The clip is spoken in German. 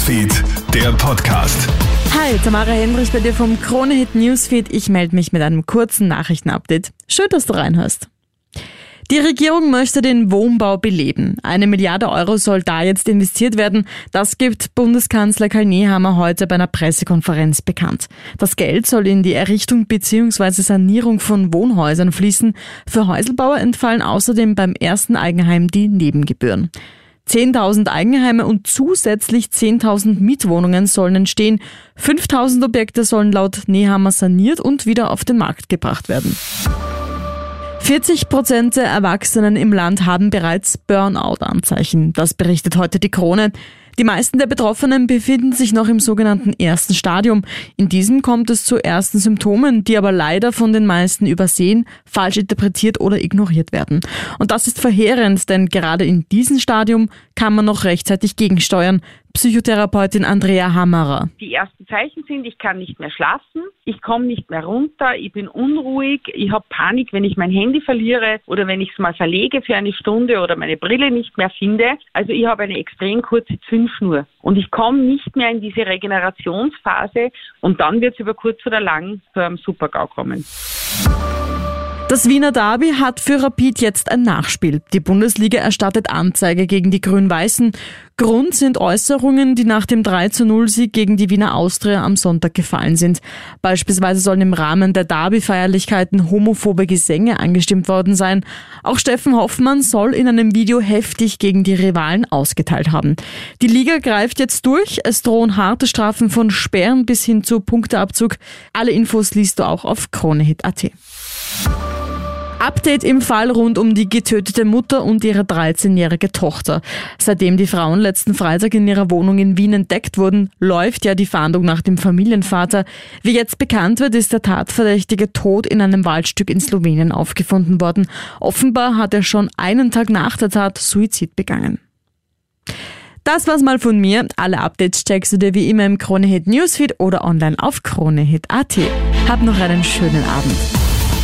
Newsfeed, der Podcast. Hi, Tamara Hendrich bei dir vom Kronehit Newsfeed. Ich melde mich mit einem kurzen Nachrichtenupdate. Schön, dass du reinhörst. Die Regierung möchte den Wohnbau beleben. Eine Milliarde Euro soll da jetzt investiert werden. Das gibt Bundeskanzler Karl Nehammer heute bei einer Pressekonferenz bekannt. Das Geld soll in die Errichtung bzw. Sanierung von Wohnhäusern fließen. Für Häuselbauer entfallen außerdem beim ersten Eigenheim die Nebengebühren. 10.000 Eigenheime und zusätzlich 10.000 Mietwohnungen sollen entstehen. 5.000 Objekte sollen laut Nehammer saniert und wieder auf den Markt gebracht werden. 40 Prozent der Erwachsenen im Land haben bereits Burnout-Anzeichen. Das berichtet heute die Krone. Die meisten der Betroffenen befinden sich noch im sogenannten ersten Stadium. In diesem kommt es zu ersten Symptomen, die aber leider von den meisten übersehen, falsch interpretiert oder ignoriert werden. Und das ist verheerend, denn gerade in diesem Stadium kann man noch rechtzeitig gegensteuern. Psychotherapeutin Andrea Hammerer. Die ersten Zeichen sind, ich kann nicht mehr schlafen, ich komme nicht mehr runter, ich bin unruhig, ich habe Panik, wenn ich mein Handy verliere oder wenn ich es mal verlege für eine Stunde oder meine Brille nicht mehr finde. Also ich habe eine extrem kurze Zündschnur und ich komme nicht mehr in diese Regenerationsphase und dann wird es über kurz oder lang zu einem Supergau kommen. Das Wiener Derby hat für Rapid jetzt ein Nachspiel. Die Bundesliga erstattet Anzeige gegen die Grün-Weißen. Grund sind Äußerungen, die nach dem 3 zu 0 Sieg gegen die Wiener Austria am Sonntag gefallen sind. Beispielsweise sollen im Rahmen der Derby-Feierlichkeiten homophobe Gesänge angestimmt worden sein. Auch Steffen Hoffmann soll in einem Video heftig gegen die Rivalen ausgeteilt haben. Die Liga greift jetzt durch. Es drohen harte Strafen von Sperren bis hin zu Punkteabzug. Alle Infos liest du auch auf kronehit.at. Update im Fall rund um die getötete Mutter und ihre 13-jährige Tochter. Seitdem die Frauen letzten Freitag in ihrer Wohnung in Wien entdeckt wurden, läuft ja die Fahndung nach dem Familienvater. Wie jetzt bekannt wird, ist der Tatverdächtige tot in einem Waldstück in Slowenien aufgefunden worden. Offenbar hat er schon einen Tag nach der Tat Suizid begangen. Das war's mal von mir. Alle Updates checkst du dir wie immer im Kronehit Newsfeed oder online auf kronehit.at. Hab noch einen schönen Abend.